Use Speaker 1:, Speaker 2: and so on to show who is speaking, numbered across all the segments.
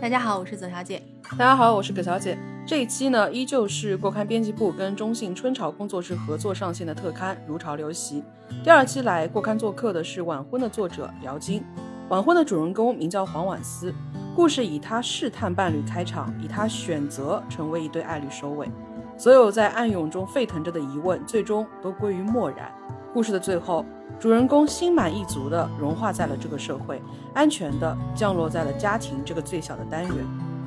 Speaker 1: 大家好，我是左小姐。
Speaker 2: 大家好，我是葛小姐。这一期呢，依旧是过刊编辑部跟中信春潮工作室合作上线的特刊《如潮流袭》。第二期来过刊做客的是《晚婚》的作者姚金。《晚婚》的主人公名叫黄婉思，故事以他试探伴侣开场，以他选择成为一对爱侣收尾。所有在暗涌中沸腾着的疑问，最终都归于漠然。故事的最后，主人公心满意足地融化在了这个社会，安全地降落在了家庭这个最小的单元。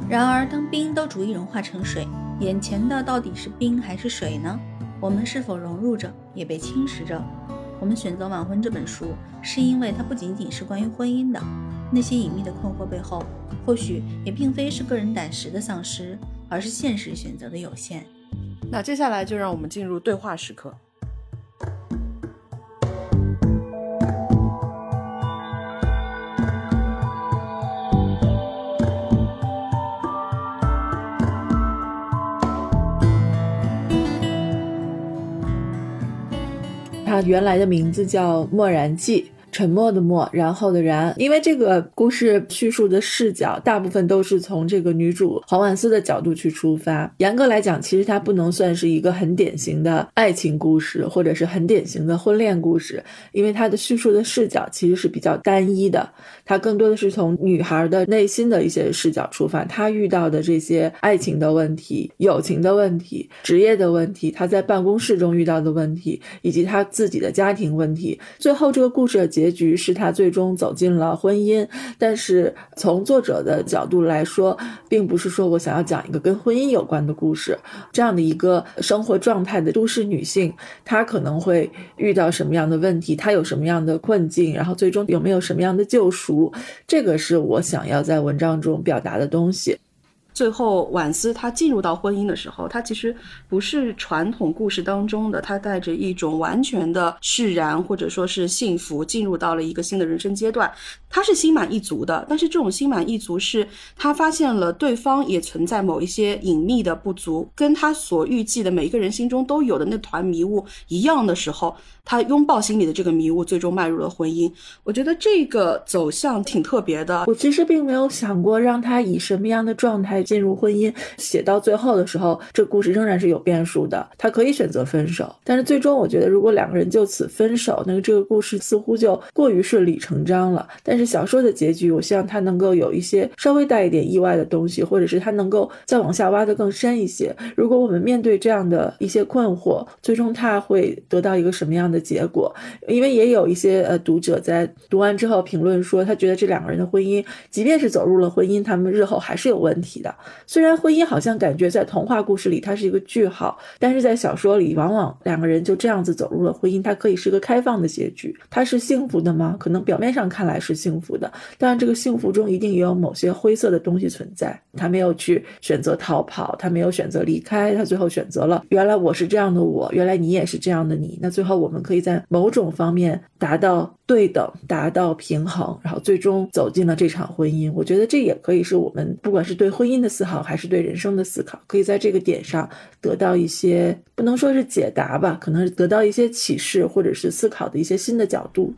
Speaker 1: 然而，当冰都逐一融化成水，眼前的到底是冰还是水呢？我们是否融入着，也被侵蚀着？我们选择《晚婚》这本书，是因为它不仅仅是关于婚姻的，那些隐秘的困惑背后，或许也并非是个人胆识的丧失，而是现实选择的有限。
Speaker 2: 那接下来就让我们进入对话时刻。
Speaker 3: 它原来的名字叫《默然记》。沉默的默，然后的然，因为这个故事叙述的视角大部分都是从这个女主黄婉思的角度去出发。严格来讲，其实它不能算是一个很典型的爱情故事，或者是很典型的婚恋故事，因为它的叙述的视角其实是比较单一的。它更多的是从女孩的内心的一些视角出发，她遇到的这些爱情的问题、友情的问题、职业的问题，她在办公室中遇到的问题，以及她自己的家庭问题。最后，这个故事的结。结局是他最终走进了婚姻，但是从作者的角度来说，并不是说我想要讲一个跟婚姻有关的故事。这样的一个生活状态的都市女性，她可能会遇到什么样的问题？她有什么样的困境？然后最终有没有什么样的救赎？这个是我想要在文章中表达的东西。
Speaker 2: 最后，婉思她进入到婚姻的时候，她其实不是传统故事当中的，她带着一种完全的释然或者说是幸福，进入到了一个新的人生阶段。她是心满意足的，但是这种心满意足是她发现了对方也存在某一些隐秘的不足，跟她所预计的每一个人心中都有的那团迷雾一样的时候，他拥抱心里的这个迷雾，最终迈入了婚姻。我觉得这个走向挺特别的。
Speaker 3: 我其实并没有想过让他以什么样的状态。进入婚姻，写到最后的时候，这故事仍然是有变数的。他可以选择分手，但是最终我觉得，如果两个人就此分手，那个这个故事似乎就过于顺理成章了。但是小说的结局，我希望他能够有一些稍微带一点意外的东西，或者是他能够再往下挖得更深一些。如果我们面对这样的一些困惑，最终他会得到一个什么样的的结果？因为也有一些呃读者在读完之后评论说，他觉得这两个人的婚姻，即便是走入了婚姻，他们日后还是有问题的。虽然婚姻好像感觉在童话故事里它是一个句号，但是在小说里，往往两个人就这样子走入了婚姻，它可以是个开放的结局。它是幸福的吗？可能表面上看来是幸福的，但是这个幸福中一定也有某些灰色的东西存在。他没有去选择逃跑，他没有选择离开，他最后选择了原来我是这样的我，原来你也是这样的你。那最后我们可以在某种方面达到对等，达到平衡，然后最终走进了这场婚姻。我觉得这也可以是我们不管是对婚姻的。思考还是对人生的思考，可以在这个点上得到一些不能说是解答吧，可能是得到一些启示，或者是思考的一些新的角度。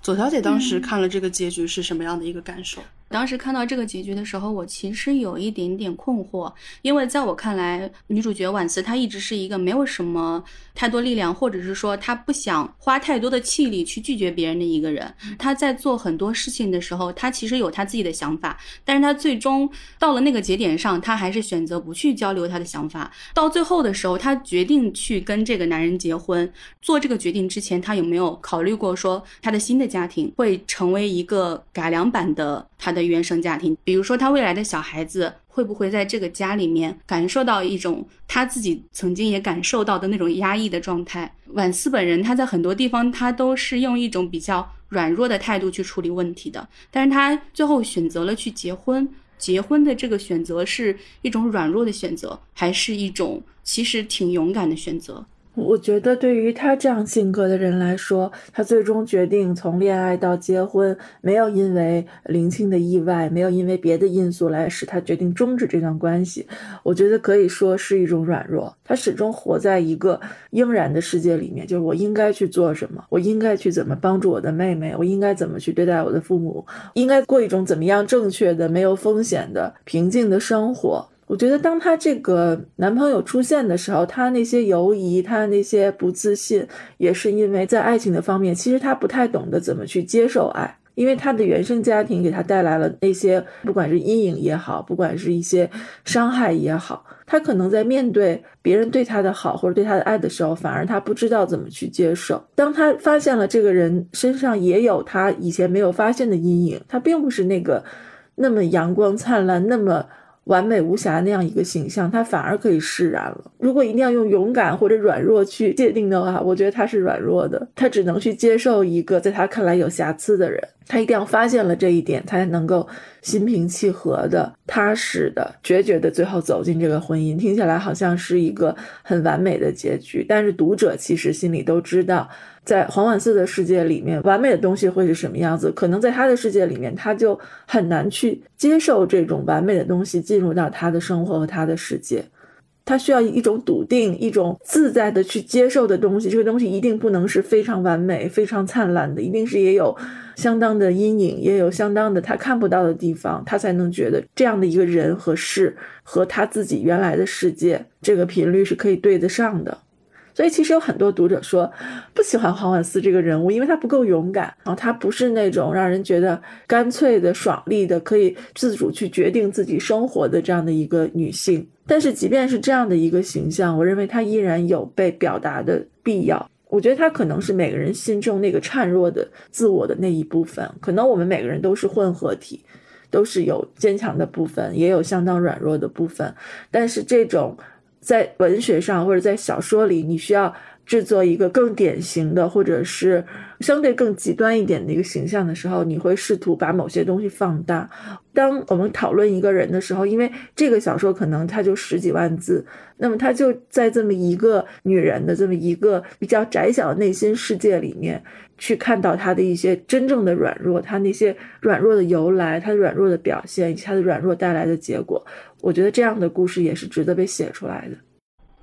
Speaker 2: 左小姐当时看了这个结局是什么样的一个感受？
Speaker 1: 当时看到这个结局的时候，我其实有一点点困惑，因为在我看来，女主角婉思她一直是一个没有什么太多力量，或者是说她不想花太多的气力去拒绝别人的一个人。她在做很多事情的时候，她其实有她自己的想法，但是她最终到了那个节点上，她还是选择不去交流她的想法。到最后的时候，她决定去跟这个男人结婚。做这个决定之前，她有没有考虑过说她的新的家庭会成为一个改良版的她的？的原生家庭，比如说他未来的小孩子会不会在这个家里面感受到一种他自己曾经也感受到的那种压抑的状态？婉思本人他在很多地方他都是用一种比较软弱的态度去处理问题的，但是他最后选择了去结婚，结婚的这个选择是一种软弱的选择，还是一种其实挺勇敢的选择？
Speaker 3: 我觉得对于他这样性格的人来说，他最终决定从恋爱到结婚，没有因为林青的意外，没有因为别的因素来使他决定终止这段关系。我觉得可以说是一种软弱。他始终活在一个应然的世界里面，就是我应该去做什么，我应该去怎么帮助我的妹妹，我应该怎么去对待我的父母，应该过一种怎么样正确的、没有风险的、平静的生活。我觉得，当她这个男朋友出现的时候，她那些犹疑，她那些不自信，也是因为在爱情的方面，其实她不太懂得怎么去接受爱，因为她的原生家庭给她带来了那些，不管是阴影也好，不管是一些伤害也好，她可能在面对别人对她的好或者对她的爱的时候，反而她不知道怎么去接受。当她发现了这个人身上也有她以前没有发现的阴影，他并不是那个那么阳光灿烂，那么。完美无瑕那样一个形象，他反而可以释然了。如果一定要用勇敢或者软弱去界定的话，我觉得他是软弱的。他只能去接受一个在他看来有瑕疵的人。他一定要发现了这一点，他才能够心平气和的、踏实的、决绝的最后走进这个婚姻。听起来好像是一个很完美的结局，但是读者其实心里都知道。在黄婉寺的世界里面，完美的东西会是什么样子？可能在他的世界里面，他就很难去接受这种完美的东西进入到他的生活和他的世界。他需要一种笃定、一种自在的去接受的东西。这个东西一定不能是非常完美、非常灿烂的，一定是也有相当的阴影，也有相当的他看不到的地方，他才能觉得这样的一个人和事和他自己原来的世界这个频率是可以对得上的。所以其实有很多读者说不喜欢黄婉思这个人物，因为她不够勇敢，然后她不是那种让人觉得干脆的、爽利的，可以自主去决定自己生活的这样的一个女性。但是即便是这样的一个形象，我认为她依然有被表达的必要。我觉得她可能是每个人心中那个孱弱的自我的那一部分，可能我们每个人都是混合体，都是有坚强的部分，也有相当软弱的部分，但是这种。在文学上或者在小说里，你需要制作一个更典型的，或者是相对更极端一点的一个形象的时候，你会试图把某些东西放大。当我们讨论一个人的时候，因为这个小说可能它就十几万字，那么他就在这么一个女人的这么一个比较窄小的内心世界里面，去看到他的一些真正的软弱，他那些软弱的由来，她软弱的表现，以及他的软弱带来的结果。我觉得这样的故事也是值得被写出来的。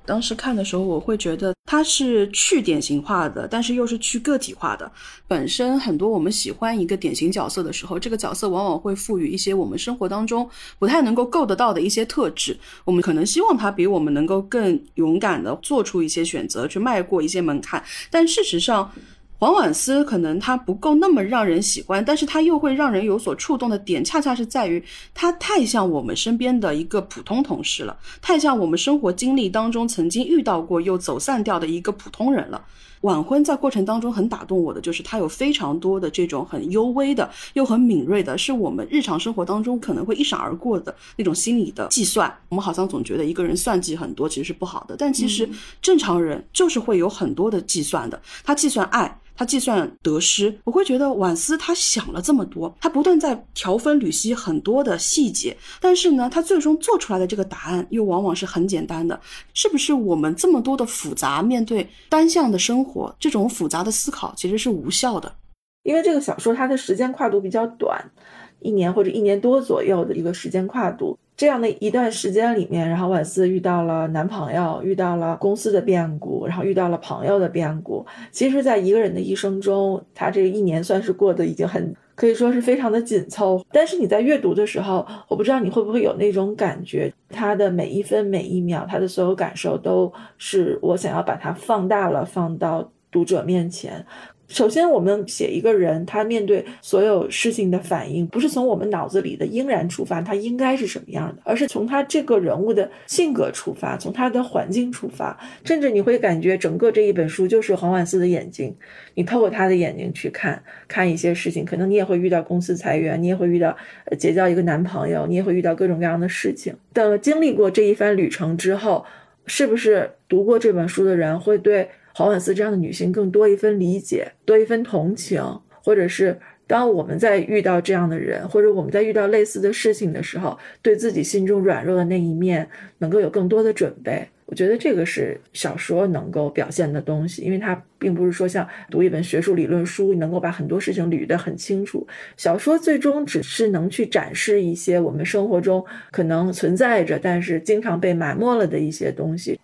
Speaker 2: 当时看的时候，我会觉得它是去典型化的，但是又是去个体化的。本身很多我们喜欢一个典型角色的时候，这个角色往往会赋予一些我们生活当中不太能够够得到的一些特质。我们可能希望他比我们能够更勇敢的做出一些选择，去迈过一些门槛。但事实上，黄婉思可能她不够那么让人喜欢，但是她又会让人有所触动的点，恰恰是在于她太像我们身边的一个普通同事了，太像我们生活经历当中曾经遇到过又走散掉的一个普通人了。晚婚在过程当中很打动我的，就是他有非常多的这种很幽微的又很敏锐的，是我们日常生活当中可能会一闪而过的那种心理的计算。我们好像总觉得一个人算计很多其实是不好的，但其实正常人就是会有很多的计算的，他计算爱。他计算得失，我会觉得婉思他想了这么多，他不断在调分缕析很多的细节，但是呢，他最终做出来的这个答案又往往是很简单的。是不是我们这么多的复杂面对单向的生活，这种复杂的思考其实是无效的？
Speaker 3: 因为这个小说它的时间跨度比较短，一年或者一年多左右的一个时间跨度。这样的一段时间里面，然后婉思遇到了男朋友，遇到了公司的变故，然后遇到了朋友的变故。其实，在一个人的一生中，他这一年算是过得已经很可以说是非常的紧凑。但是你在阅读的时候，我不知道你会不会有那种感觉，他的每一分每一秒，他的所有感受都是我想要把它放大了，放到读者面前。首先，我们写一个人，他面对所有事情的反应，不是从我们脑子里的应然出发，他应该是什么样的，而是从他这个人物的性格出发，从他的环境出发。甚至你会感觉整个这一本书就是黄婉思的眼睛，你透过他的眼睛去看看一些事情，可能你也会遇到公司裁员，你也会遇到结交一个男朋友，你也会遇到各种各样的事情。等经历过这一番旅程之后，是不是读过这本书的人会对？黄婉思这样的女性更多一分理解，多一分同情，或者是当我们在遇到这样的人，或者我们在遇到类似的事情的时候，对自己心中软弱的那一面能够有更多的准备。我觉得这个是小说能够表现的东西，因为它并不是说像读一本学术理论书能够把很多事情捋得很清楚。小说最终只是能去展示一些我们生活中可能存在着，但是经常被埋没了的一些东西。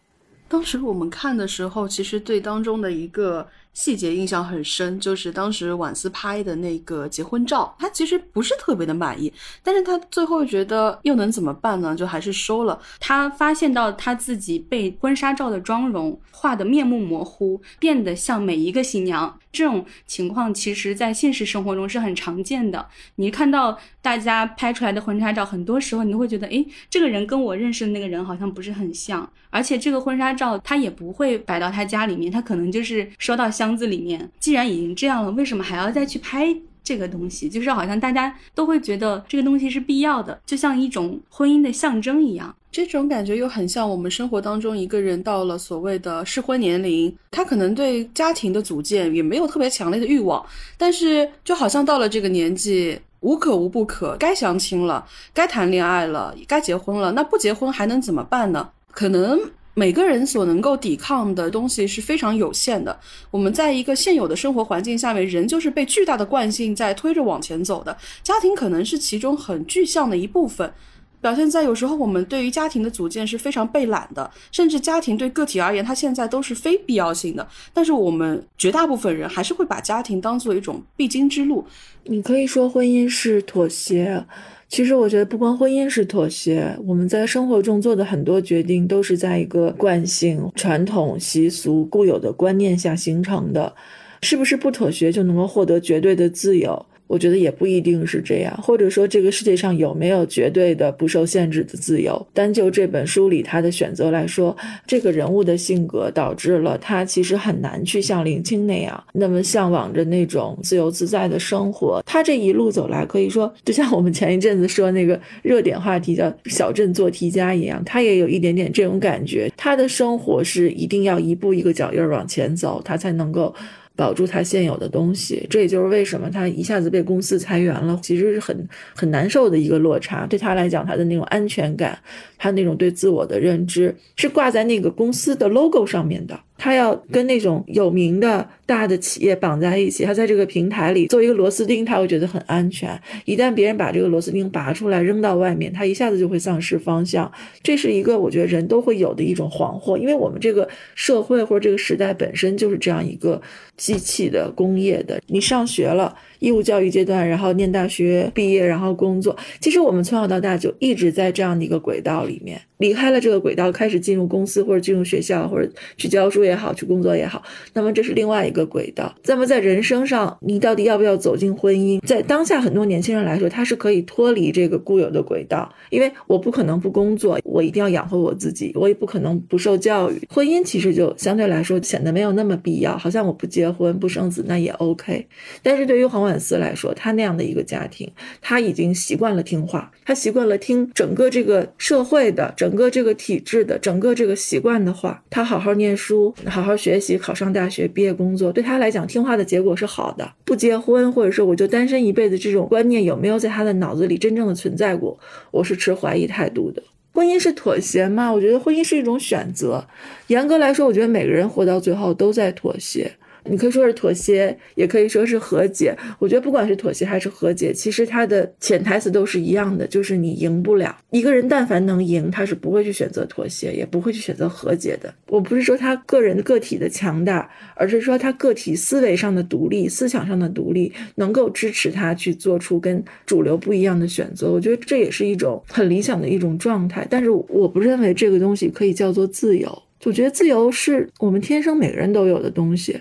Speaker 2: 当时我们看的时候，其实对当中的一个。细节印象很深，就是当时婉思拍的那个结婚照，他其实不是特别的满意，但是他最后觉得又能怎么办呢？就还是收了。
Speaker 1: 他发现到他自己被婚纱照的妆容画的面目模糊，变得像每一个新娘。这种情况其实，在现实生活中是很常见的。你看到大家拍出来的婚纱照，很多时候你都会觉得，诶，这个人跟我认识的那个人好像不是很像。而且这个婚纱照他也不会摆到他家里面，他可能就是收到。箱子里面，既然已经这样了，为什么还要再去拍这个东西？就是好像大家都会觉得这个东西是必要的，就像一种婚姻的象征一样。
Speaker 2: 这种感觉又很像我们生活当中一个人到了所谓的适婚年龄，他可能对家庭的组建也没有特别强烈的欲望，但是就好像到了这个年纪，无可无不可，该相亲了，该谈恋爱了，该结婚了，那不结婚还能怎么办呢？可能。每个人所能够抵抗的东西是非常有限的。我们在一个现有的生活环境下面，人就是被巨大的惯性在推着往前走的。家庭可能是其中很具象的一部分，表现在有时候我们对于家庭的组建是非常被懒的，甚至家庭对个体而言，它现在都是非必要性的。但是我们绝大部分人还是会把家庭当做一种必经之路。
Speaker 3: 你可以说婚姻是妥协。其实我觉得，不光婚姻是妥协，我们在生活中做的很多决定，都是在一个惯性、传统习俗、固有的观念下形成的。是不是不妥协就能够获得绝对的自由？我觉得也不一定是这样，或者说这个世界上有没有绝对的不受限制的自由？单就这本书里他的选择来说，这个人物的性格导致了他其实很难去像林青那样那么向往着那种自由自在的生活。他这一路走来，可以说就像我们前一阵子说那个热点话题叫“小镇做题家”一样，他也有一点点这种感觉。他的生活是一定要一步一个脚印儿往前走，他才能够。保住他现有的东西，这也就是为什么他一下子被公司裁员了，其实是很很难受的一个落差。对他来讲，他的那种安全感，他那种对自我的认知，是挂在那个公司的 logo 上面的。他要跟那种有名的大的企业绑在一起，他在这个平台里做一个螺丝钉，他会觉得很安全。一旦别人把这个螺丝钉拔出来扔到外面，他一下子就会丧失方向。这是一个我觉得人都会有的一种惶惑，因为我们这个社会或者这个时代本身就是这样一个机器的工业的。你上学了。义务教育阶段，然后念大学毕业，然后工作。其实我们从小到大就一直在这样的一个轨道里面，离开了这个轨道，开始进入公司或者进入学校，或者去教书也好，去工作也好。那么这是另外一个轨道。那么在人生上，你到底要不要走进婚姻？在当下很多年轻人来说，他是可以脱离这个固有的轨道，因为我不可能不工作，我一定要养活我自己，我也不可能不受教育。婚姻其实就相对来说显得没有那么必要，好像我不结婚不生子那也 OK。但是对于黄婉。粉丝来说，他那样的一个家庭，他已经习惯了听话，他习惯了听整个这个社会的、整个这个体制的、整个这个习惯的话。他好好念书，好好学习，考上大学，毕业工作，对他来讲，听话的结果是好的。不结婚，或者说我就单身一辈子，这种观念有没有在他的脑子里真正的存在过？我是持怀疑态度的。婚姻是妥协吗？我觉得婚姻是一种选择。严格来说，我觉得每个人活到最后都在妥协。你可以说是妥协，也可以说是和解。我觉得不管是妥协还是和解，其实它的潜台词都是一样的，就是你赢不了。一个人但凡能赢，他是不会去选择妥协，也不会去选择和解的。我不是说他个人个体的强大，而是说他个体思维上的独立、思想上的独立，能够支持他去做出跟主流不一样的选择。我觉得这也是一种很理想的一种状态。但是我不认为这个东西可以叫做自由。我觉得自由是我们天生每个人都有的东西。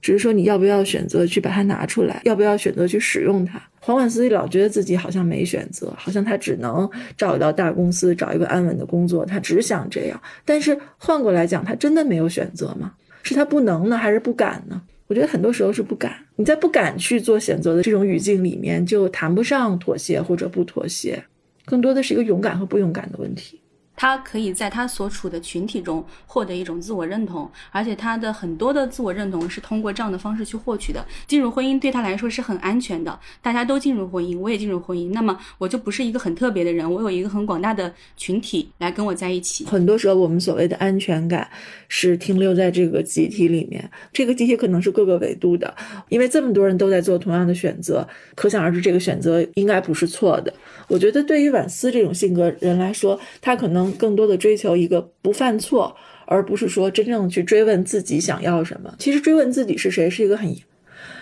Speaker 3: 只是说你要不要选择去把它拿出来，要不要选择去使用它？黄婉思老觉得自己好像没选择，好像他只能找到大公司，找一个安稳的工作，他只想这样。但是换过来讲，他真的没有选择吗？是他不能呢，还是不敢呢？我觉得很多时候是不敢。你在不敢去做选择的这种语境里面，就谈不上妥协或者不妥协，更多的是一个勇敢和不勇敢的问题。
Speaker 1: 他可以在他所处的群体中获得一种自我认同，而且他的很多的自我认同是通过这样的方式去获取的。进入婚姻对他来说是很安全的，大家都进入婚姻，我也进入婚姻，那么我就不是一个很特别的人，我有一个很广大的群体来跟我在一起。
Speaker 3: 很多时候，我们所谓的安全感是停留在这个集体里面，这个集体可能是各个维度的，因为这么多人都在做同样的选择，可想而知，这个选择应该不是错的。我觉得对于婉思这种性格人来说，他可能。更多的追求一个不犯错，而不是说真正去追问自己想要什么。其实追问自己是谁是一个很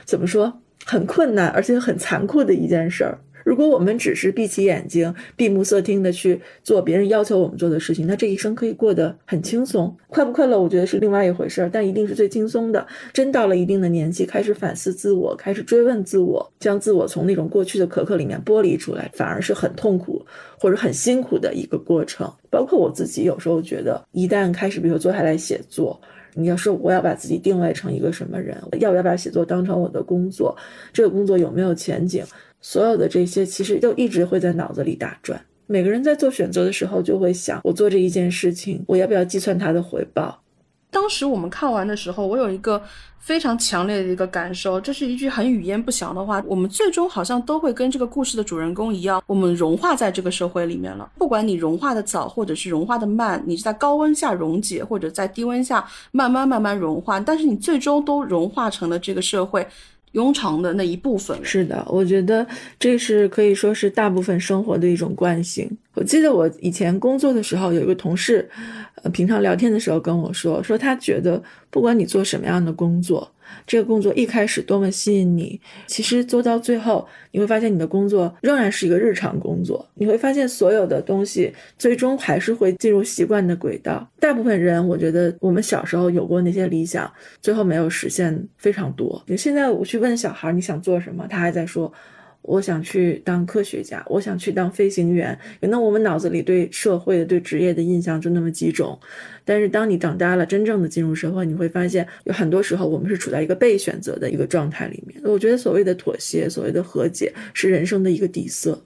Speaker 3: 怎么说很困难，而且很残酷的一件事儿。如果我们只是闭起眼睛、闭目塞听的去做别人要求我们做的事情，那这一生可以过得很轻松。快不快乐，我觉得是另外一回事儿，但一定是最轻松的。真到了一定的年纪，开始反思自我，开始追问自我，将自我从那种过去的可可里面剥离出来，反而是很痛苦或者很辛苦的一个过程。包括我自己，有时候觉得，一旦开始，比如说坐下来写作，你要说我要把自己定位成一个什么人，要不要把写作当成我的工作？这个工作有没有前景？所有的这些其实都一直会在脑子里打转。每个人在做选择的时候，就会想：我做这一件事情，我要不要计算它的回报？
Speaker 2: 当时我们看完的时候，我有一个非常强烈的一个感受，这是一句很语焉不详的话。我们最终好像都会跟这个故事的主人公一样，我们融化在这个社会里面了。不管你融化的早，或者是融化的慢，你是在高温下溶解，或者在低温下慢慢慢慢融化，但是你最终都融化成了这个社会。庸常的那一部分
Speaker 3: 是的，我觉得这是可以说是大部分生活的一种惯性。我记得我以前工作的时候，有一个同事，呃，平常聊天的时候跟我说，说他觉得不管你做什么样的工作。这个工作一开始多么吸引你，其实做到最后，你会发现你的工作仍然是一个日常工作。你会发现所有的东西最终还是会进入习惯的轨道。大部分人，我觉得我们小时候有过那些理想，最后没有实现非常多。你现在我去问小孩你想做什么，他还在说。我想去当科学家，我想去当飞行员。可能我们脑子里对社会的、对职业的印象就那么几种。但是当你长大了，真正的进入社会，你会发现有很多时候我们是处在一个被选择的一个状态里面。我觉得所谓的妥协、所谓的和解，是人生的一个底色。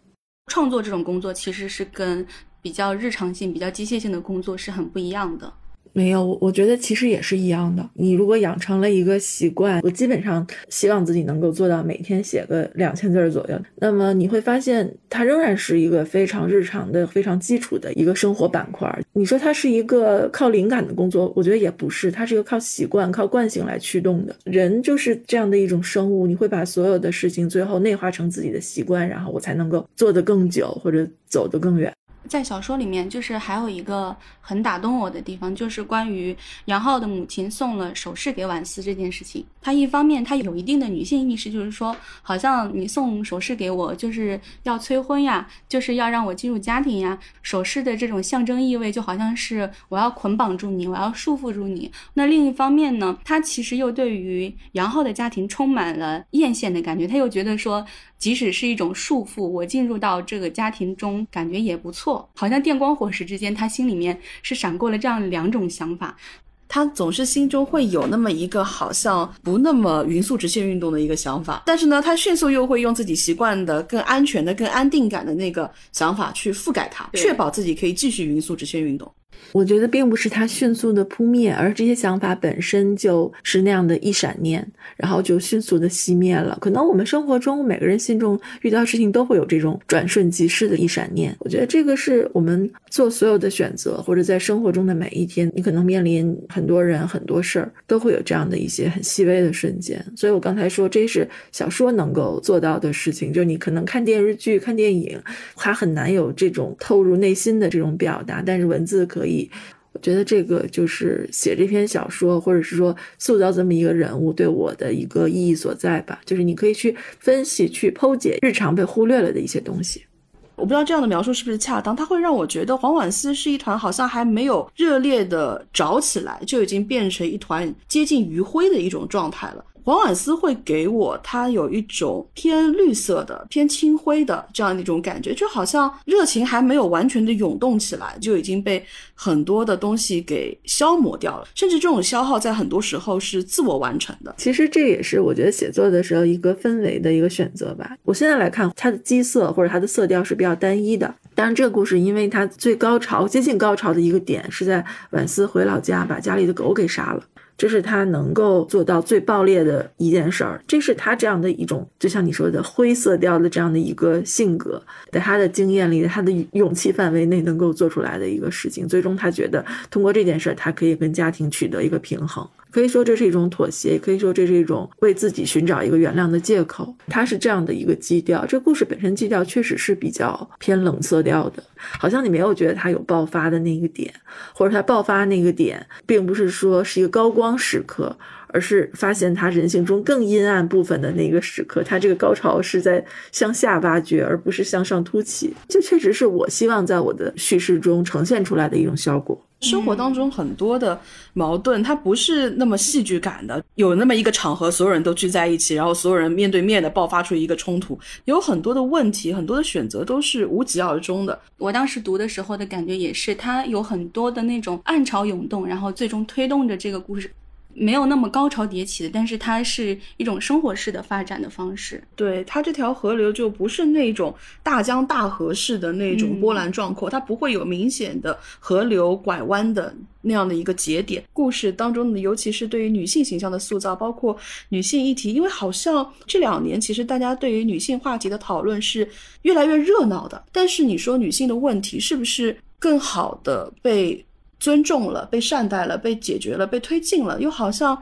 Speaker 1: 创作这种工作其实是跟比较日常性、比较机械性的工作是很不一样的。
Speaker 3: 没有，我我觉得其实也是一样的。你如果养成了一个习惯，我基本上希望自己能够做到每天写个两千字左右。那么你会发现，它仍然是一个非常日常的、非常基础的一个生活板块。你说它是一个靠灵感的工作，我觉得也不是，它是一个靠习惯、靠惯性来驱动的。人就是这样的一种生物，你会把所有的事情最后内化成自己的习惯，然后我才能够做得更久或者走得更远。
Speaker 1: 在小说里面，就是还有一个很打动我的地方，就是关于杨浩的母亲送了首饰给婉思这件事情。他一方面他有一定的女性意识，就是说，好像你送首饰给我，就是要催婚呀，就是要让我进入家庭呀。首饰的这种象征意味，就好像是我要捆绑住你，我要束缚住你。那另一方面呢，他其实又对于杨浩的家庭充满了艳羡的感觉，他又觉得说。即使是一种束缚，我进入到这个家庭中，感觉也不错。好像电光火石之间，他心里面是闪过了这样两种想法。
Speaker 2: 他总是心中会有那么一个好像不那么匀速直线运动的一个想法，但是呢，他迅速又会用自己习惯的、更安全的、更安定感的那个想法去覆盖它，确保自己可以继续匀速直线运动。
Speaker 3: 我觉得并不是它迅速的扑灭，而这些想法本身就是那样的一闪念，然后就迅速的熄灭了。可能我们生活中每个人心中遇到事情都会有这种转瞬即逝的一闪念。我觉得这个是我们做所有的选择，或者在生活中的每一天，你可能面临很多人、很多事儿，都会有这样的一些很细微的瞬间。所以我刚才说，这是小说能够做到的事情，就是你可能看电视剧、看电影，它很难有这种透入内心的这种表达，但是文字可以。我觉得这个就是写这篇小说，或者是说塑造这么一个人物，对我的一个意义所在吧。就是你可以去分析、去剖解日常被忽略了的一些东西。
Speaker 2: 我不知道这样的描述是不是恰当，它会让我觉得黄婉思是一团好像还没有热烈的着起来，就已经变成一团接近余晖的一种状态了。黄婉思会给我他有一种偏绿色的、偏青灰的这样的一种感觉，就好像热情还没有完全的涌动起来，就已经被很多的东西给消磨掉了。甚至这种消耗在很多时候是自我完成的。
Speaker 3: 其实这也是我觉得写作的时候一个氛围的一个选择吧。我现在来看，它的基色或者它的色调是比较单一的。当然，这个故事因为它最高潮、接近高潮的一个点是在婉思回老家把家里的狗给杀了。这是他能够做到最爆裂的一件事儿，这是他这样的一种，就像你说的灰色调的这样的一个性格，在他的经验里，他的勇气范围内能够做出来的一个事情。最终，他觉得通过这件事儿，他可以跟家庭取得一个平衡。可以说这是一种妥协，也可以说这是一种为自己寻找一个原谅的借口。它是这样的一个基调，这故事本身基调确实是比较偏冷色调的，好像你没有觉得它有爆发的那个点，或者它爆发那个点，并不是说是一个高光时刻，而是发现他人性中更阴暗部分的那个时刻。他这个高潮是在向下挖掘，而不是向上凸起。这确实是我希望在我的叙事中呈现出来的一种效果。
Speaker 2: 生活当中很多的矛盾，它不是那么戏剧感的。有那么一个场合，所有人都聚在一起，然后所有人面对面的爆发出一个冲突。有很多的问题，很多的选择都是无疾而终的。
Speaker 1: 我当时读的时候的感觉也是，它有很多的那种暗潮涌动，然后最终推动着这个故事。没有那么高潮迭起的，但是它是一种生活式的发展的方式。
Speaker 2: 对它这条河流就不是那种大江大河式的那种波澜壮阔，它不会有明显的河流拐弯的那样的一个节点。故事当中的，尤其是对于女性形象的塑造，包括女性议题，因为好像这两年其实大家对于女性话题的讨论是越来越热闹的，但是你说女性的问题是不是更好的被？尊重了，被善待了，被解决了，被推进了，又好像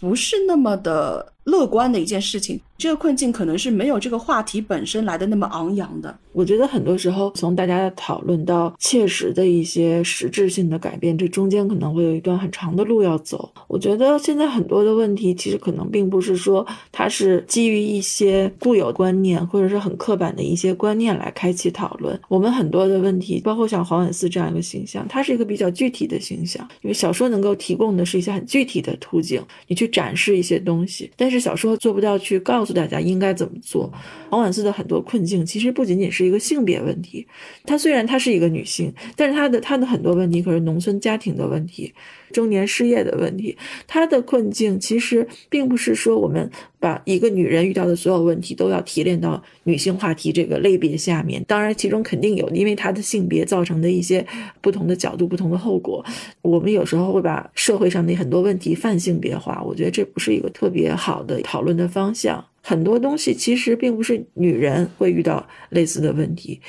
Speaker 2: 不是那么的乐观的一件事情。这个困境可能是没有这个话题本身来的那么昂扬的。
Speaker 3: 我觉得很多时候，从大家的讨论到切实的一些实质性的改变，这中间可能会有一段很长的路要走。我觉得现在很多的问题，其实可能并不是说它是基于一些固有观念或者是很刻板的一些观念来开启讨论。我们很多的问题，包括像黄婉思这样一个形象，它是一个比较具体的形象，因为小说能够提供的是一些很具体的途径，你去展示一些东西，但是小说做不到去告诉。大家应该怎么做？王婉思的很多困境其实不仅仅是一个性别问题。她虽然她是一个女性，但是她的她的很多问题可是农村家庭的问题、中年失业的问题。她的困境其实并不是说我们把一个女人遇到的所有问题都要提炼到女性话题这个类别下面。当然，其中肯定有因为她的性别造成的一些不同的角度、不同的后果。我们有时候会把社会上的很多问题泛性别化，我觉得这不是一个特别好的讨论的方向。很多东西其实并不是女人会遇到类似的问题，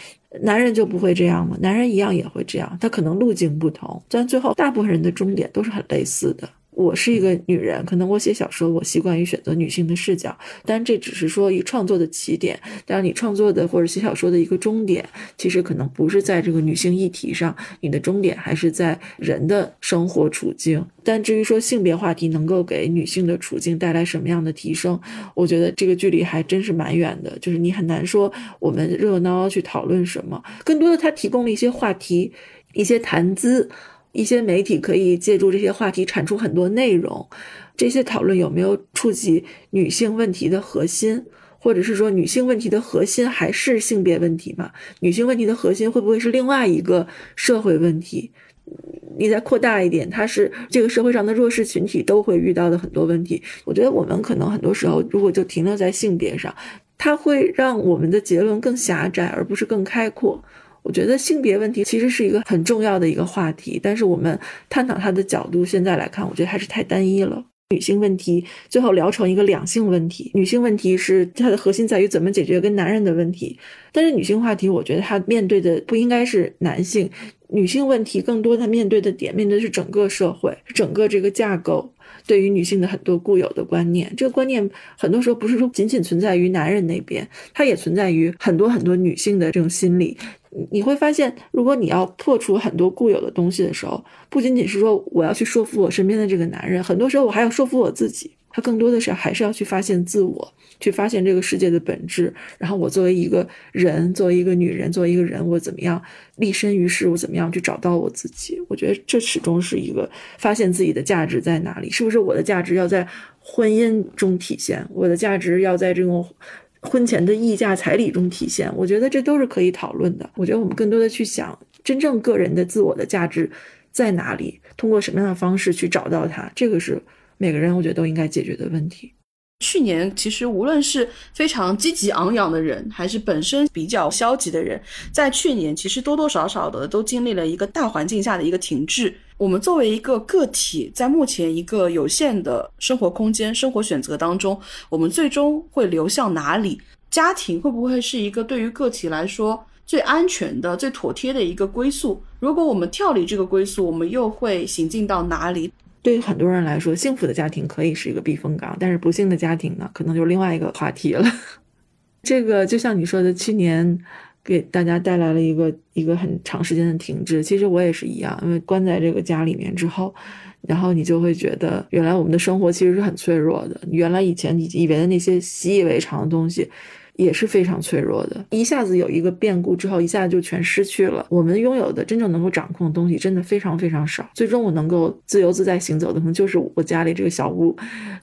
Speaker 3: 男人就不会这样吗？男人一样也会这样，他可能路径不同，但最后大部分人的终点都是很类似的。我是一个女人，可能我写小说，我习惯于选择女性的视角，但这只是说一创作的起点。当然，你创作的或者写小说的一个终点，其实可能不是在这个女性议题上，你的终点还是在人的生活处境。但至于说性别话题能够给女性的处境带来什么样的提升，我觉得这个距离还真是蛮远的。就是你很难说我们热热闹闹去讨论什么，更多的它提供了一些话题，一些谈资。一些媒体可以借助这些话题产出很多内容，这些讨论有没有触及女性问题的核心，或者是说女性问题的核心还是性别问题吗？女性问题的核心会不会是另外一个社会问题？你再扩大一点，它是这个社会上的弱势群体都会遇到的很多问题。我觉得我们可能很多时候如果就停留在性别上，它会让我们的结论更狭窄，而不是更开阔。我觉得性别问题其实是一个很重要的一个话题，但是我们探讨它的角度，现在来看，我觉得还是太单一了。女性问题最后聊成一个两性问题，女性问题是它的核心在于怎么解决跟男人的问题，但是女性话题，我觉得它面对的不应该是男性，女性问题更多它面对的点，面对的是整个社会，整个这个架构。对于女性的很多固有的观念，这个观念很多时候不是说仅仅存在于男人那边，它也存在于很多很多女性的这种心理。你会发现，如果你要破除很多固有的东西的时候，不仅仅是说我要去说服我身边的这个男人，很多时候我还要说服我自己。他更多的是还是要去发现自我，去发现这个世界的本质。然后我作为一个人，作为一个女人，作为一个人，我怎么样立身于世？我怎么样去找到我自己？我觉得这始终是一个发现自己的价值在哪里，是不是我的价值要在婚姻中体现？我的价值要在这种婚前的议价彩礼中体现？我觉得这都是可以讨论的。我觉得我们更多的去想，真正个人的自我的价值在哪里？通过什么样的方式去找到它？这个是每个人我觉得都应该解决的问题。
Speaker 2: 去年其实无论是非常积极昂扬的人，还是本身比较消极的人，在去年其实多多少少的都经历了一个大环境下的一个停滞。我们作为一个个体，在目前一个有限的生活空间、生活选择当中，我们最终会流向哪里？家庭会不会是一个对于个体来说最安全的、最妥帖的一个归宿？如果我们跳离这个归宿，我们又会行进到哪里？
Speaker 3: 对于很多人来说，幸福的家庭可以是一个避风港，但是不幸的家庭呢，可能就是另外一个话题了。这个就像你说的，去年给大家带来了一个一个很长时间的停滞。其实我也是一样，因为关在这个家里面之后，然后你就会觉得，原来我们的生活其实是很脆弱的。原来以前你以为的那些习以为常的东西。也是非常脆弱的，一下子有一个变故之后，一下子就全失去了。我们拥有的真正能够掌控的东西，真的非常非常少。最终我能够自由自在行走的，可能就是我家里这个小屋。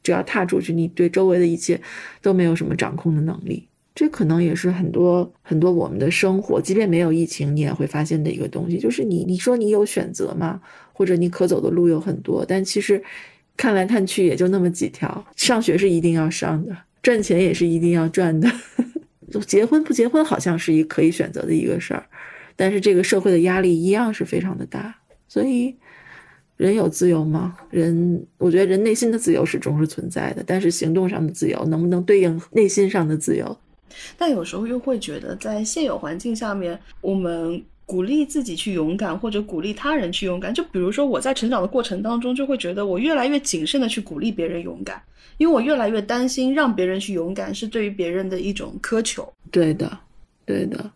Speaker 3: 只要踏出去，你对周围的一切都没有什么掌控的能力。这可能也是很多很多我们的生活，即便没有疫情，你也会发现的一个东西，就是你你说你有选择吗？或者你可走的路有很多，但其实看来看去也就那么几条。上学是一定要上的。赚钱也是一定要赚的，结婚不结婚好像是一可以选择的一个事儿，但是这个社会的压力一样是非常的大。所以，人有自由吗？人，我觉得人内心的自由始终是存在的，但是行动上的自由能不能对应内心上的自由？
Speaker 2: 但有时候又会觉得，在现有环境下面，我们鼓励自己去勇敢，或者鼓励他人去勇敢。就比如说我在成长的过程当中，就会觉得我越来越谨慎的去鼓励别人勇敢。因为我越来越担心，让别人去勇敢是对于别人的一种苛求。
Speaker 3: 对的，对的。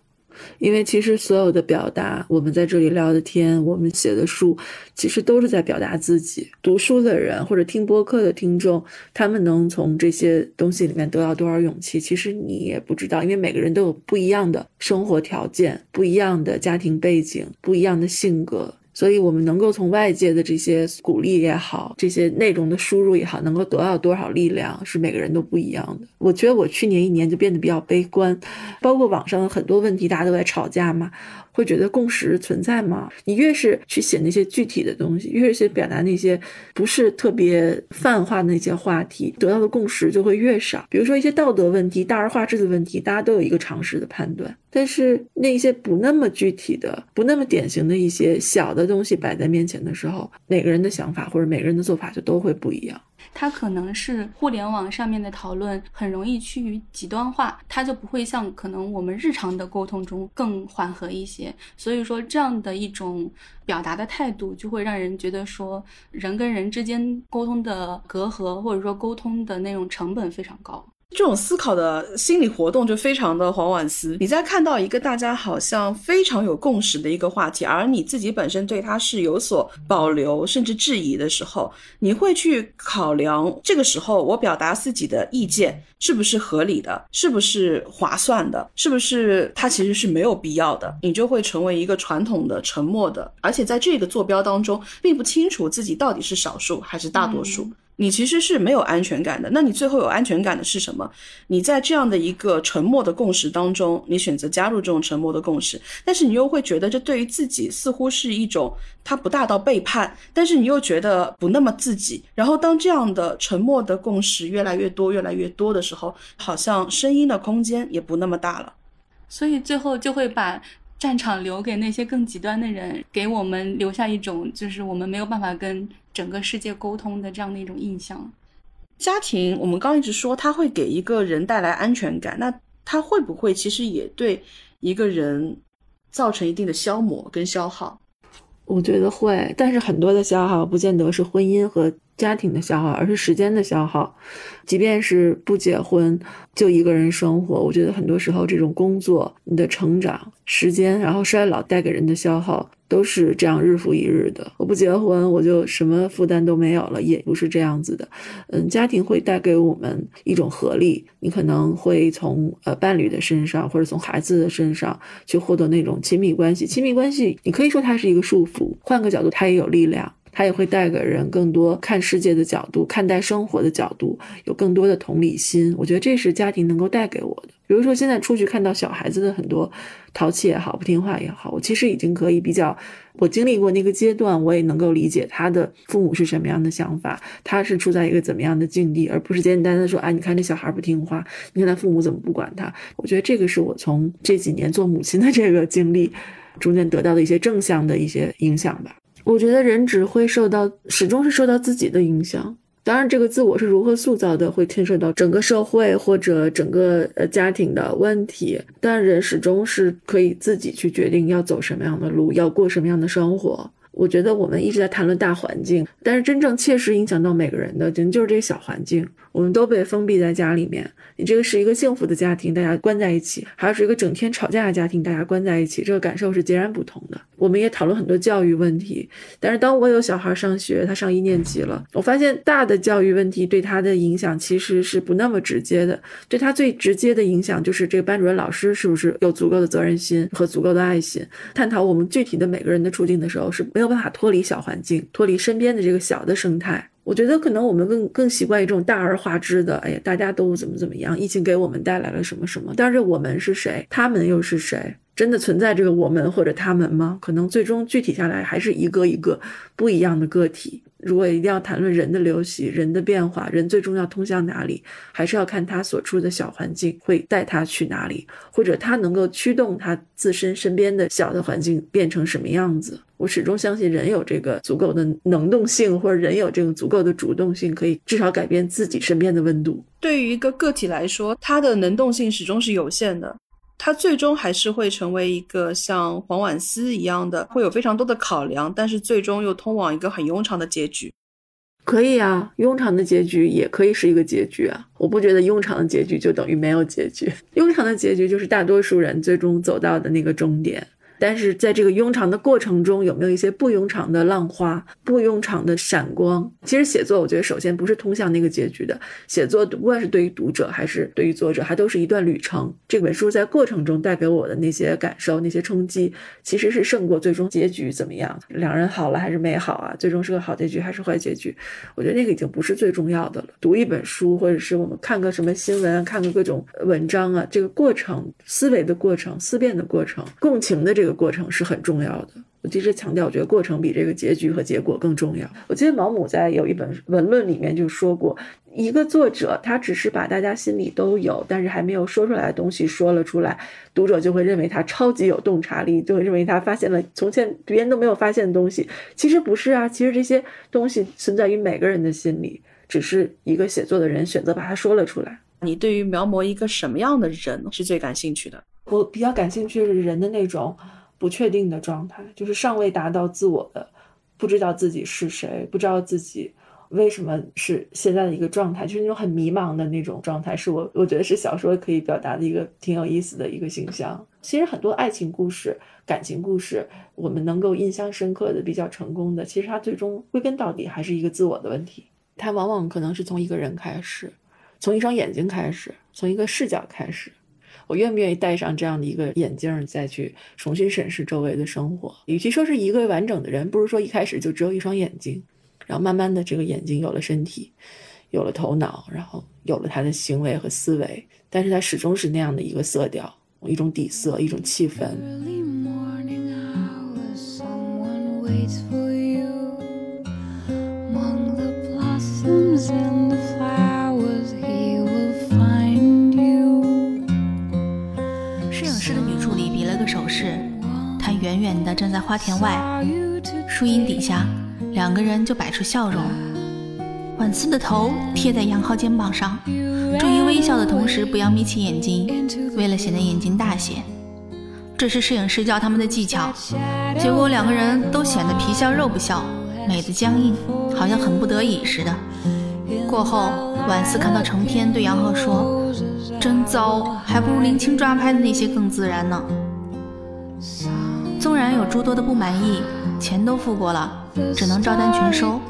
Speaker 3: 因为其实所有的表达，我们在这里聊的天，我们写的书，其实都是在表达自己。读书的人或者听播客的听众，他们能从这些东西里面得到多少勇气，其实你也不知道。因为每个人都有不一样的生活条件、不一样的家庭背景、不一样的性格。所以，我们能够从外界的这些鼓励也好，这些内容的输入也好，能够得到多少力量，是每个人都不一样的。我觉得我去年一年就变得比较悲观，包括网上的很多问题，大家都在吵架嘛。会觉得共识存在吗？你越是去写那些具体的东西，越是去表达那些不是特别泛化的那些话题，得到的共识就会越少。比如说一些道德问题、大而化之的问题，大家都有一个常识的判断。但是那些不那么具体的、不那么典型的一些小的东西摆在面前的时候，每个人的想法或者每个人的做法就都会不一样。
Speaker 1: 它可能是互联网上面的讨论很容易趋于极端化，它就不会像可能我们日常的沟通中更缓和一些。所以说，这样的一种表达的态度，就会让人觉得说，人跟人之间沟通的隔阂，或者说沟通的那种成本非常高。
Speaker 2: 这种思考的心理活动就非常的黄婉思。你在看到一个大家好像非常有共识的一个话题，而你自己本身对它是有所保留甚至质疑的时候，你会去考量这个时候我表达自己的意见是不是合理的，是不是划算的，是不是它其实是没有必要的？你就会成为一个传统的沉默的，而且在这个坐标当中，并不清楚自己到底是少数还是大多数。你其实是没有安全感的，那你最后有安全感的是什么？你在这样的一个沉默的共识当中，你选择加入这种沉默的共识，但是你又会觉得这对于自己似乎是一种它不大到背叛，但是你又觉得不那么自己。然后当这样的沉默的共识越来越多、越来越多的时候，好像声音的空间也不那么大了，
Speaker 1: 所以最后就会把。战场留给那些更极端的人，给我们留下一种就是我们没有办法跟整个世界沟通的这样的一种印象。
Speaker 2: 家庭，我们刚一直说它会给一个人带来安全感，那它会不会其实也对一个人造成一定的消磨跟消耗？
Speaker 3: 我觉得会，但是很多的消耗不见得是婚姻和家庭的消耗，而是时间的消耗。即便是不结婚，就一个人生活，我觉得很多时候这种工作、你的成长、时间，然后衰老带给人的消耗，都是这样日复一日的。我不结婚，我就什么负担都没有了，也不是这样子的。嗯，家庭会带给我们一种合力，你可能会从呃伴侣的身上，或者从孩子的身上去获得那种亲密关系。亲密关系，你可以说它是一个束缚，换个角度，它也有力量。他也会带给人更多看世界的角度，看待生活的角度，有更多的同理心。我觉得这是家庭能够带给我的。比如说，现在出去看到小孩子的很多淘气也好，不听话也好，我其实已经可以比较，我经历过那个阶段，我也能够理解他的父母是什么样的想法，他是处在一个怎么样的境地，而不是简简单单说啊，你看这小孩不听话，你看他父母怎么不管他。我觉得这个是我从这几年做母亲的这个经历中间得到的一些正向的一些影响吧。我觉得人只会受到，始终是受到自己的影响。当然，这个自我是如何塑造的，会牵涉到整个社会或者整个呃家庭的问题。但人始终是可以自己去决定要走什么样的路，要过什么样的生活。我觉得我们一直在谈论大环境，但是真正切实影响到每个人的，真就是这个小环境。我们都被封闭在家里面，你这个是一个幸福的家庭，大家关在一起，还是一个整天吵架的家庭，大家关在一起，这个感受是截然不同的。我们也讨论很多教育问题，但是当我有小孩上学，他上一年级了，我发现大的教育问题对他的影响其实是不那么直接的，对他最直接的影响就是这个班主任老师是不是有足够的责任心和足够的爱心。探讨我们具体的每个人的处境的时候，是没有办法脱离小环境，脱离身边的这个小的生态。我觉得可能我们更更习惯于这种大而化之的，哎呀，大家都怎么怎么样，疫情给我们带来了什么什么，但是我们是谁，他们又是谁？真的存在这个我们或者他们吗？可能最终具体下来还是一个一个不一样的个体。如果一定要谈论人的流徙、人的变化，人最终要通向哪里，还是要看他所处的小环境会带他去哪里，或者他能够驱动他自身身边的小的环境变成什么样子。我始终相信人有这个足够的能动性，或者人有这种足够的主动性，可以至少改变自己身边的温度。
Speaker 2: 对于一个个体来说，他的能动性始终是有限的。他最终还是会成为一个像黄婉思一样的，会有非常多的考量，但是最终又通往一个很庸常的结局。
Speaker 3: 可以啊，庸常的结局也可以是一个结局啊！我不觉得庸常的结局就等于没有结局，庸常的结局就是大多数人最终走到的那个终点。但是在这个庸常的过程中，有没有一些不庸常的浪花、不庸常的闪光？其实写作，我觉得首先不是通向那个结局的。写作，不管是对于读者还是对于作者，它都是一段旅程。这本书在过程中带给我的那些感受、那些冲击，其实是胜过最终结局怎么样，两人好了还是没好啊？最终是个好结局还是坏结局？我觉得那个已经不是最重要的了。读一本书，或者是我们看个什么新闻，看个各种文章啊，这个过程、思维的过程、思辨的过程、共情的这个。过程是很重要的。我一直强调，我觉得过程比这个结局和结果更重要。我记得毛姆在有一本文论里面就说过，一个作者他只是把大家心里都有，但是还没有说出来的东西说了出来，读者就会认为他超级有洞察力，就会认为他发现了从前别人都没有发现的东西。其实不是啊，其实这些东西存在于每个人的心里，只是一个写作的人选择把它说了出来。
Speaker 2: 你对于描摹一个什么样的人是最感兴趣的？
Speaker 3: 我比较感兴趣的是人的那种。不确定的状态，就是尚未达到自我的，不知道自己是谁，不知道自己为什么是现在的一个状态，就是那种很迷茫的那种状态，是我我觉得是小说可以表达的一个挺有意思的一个形象。其实很多爱情故事、感情故事，我们能够印象深刻的、比较成功的，其实它最终归根到底还是一个自我的问题。它往往可能是从一个人开始，从一双眼睛开始，从一个视角开始。我愿不愿意戴上这样的一个眼镜，再去重新审视周围的生活？与其说是一个完整的人，不如说一开始就只有一双眼睛，然后慢慢的这个眼睛有了身体，有了头脑，然后有了他的行为和思维，但是他始终是那样的一个色调，一种底色，一种气氛。
Speaker 1: 手势，他远远地站在花田外，树荫底下，两个人就摆出笑容。婉思的头贴在杨浩肩膀上，注意微笑的同时不要眯起眼睛，为了显得眼睛大些。这是摄影师教他们的技巧，结果两个人都显得皮笑肉不笑。
Speaker 4: 美得僵硬，好像很不得已似的。过后，婉思看到成片，对杨浩说：“真糟，还不如林青抓拍的那些更自然呢。”纵然有诸多的不满意，钱都付过了，只能照单全收。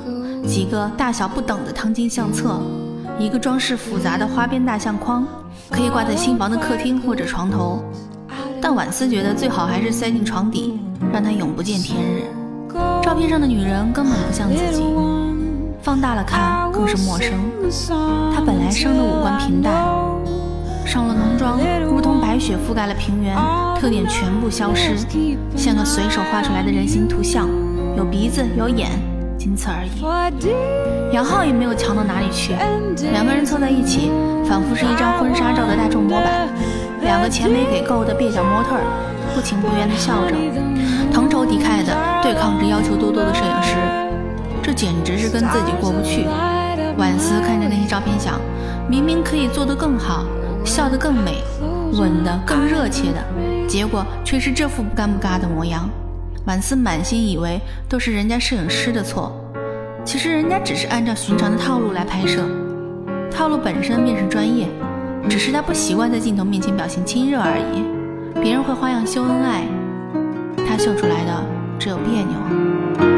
Speaker 4: 几个大小不等的汤金相册，一个装饰复杂的花边大相框，可以挂在新房的客厅或者床头。但婉思觉得最好还是塞进床底，让它永不见天日。照片上的女人根本不像自己，放大了看更是陌生。她本来生的五官平淡，上了浓妆，如同白雪覆盖了平原，特点全部消失，像个随手画出来的人形图像，有鼻子有眼，仅此而已。杨浩也没有强到哪里去，两个人凑在一起，仿佛是一张婚纱照的大众模板。两个钱没给够的蹩脚模特，不情不愿地笑着，同仇敌忾地对抗着要求多多的摄影师，这简直是跟自己过不去。婉思看着那些照片，想，明明可以做得更好，笑得更美，吻得更热切的，结果却是这副不尴不尬的模样。婉思满心以为都是人家摄影师的错，其实人家只是按照寻常的套路来拍摄，套路本身便是专业。只是他不习惯在镜头面前表现亲热而已，别人会花样秀恩爱，他秀出来的只有别扭。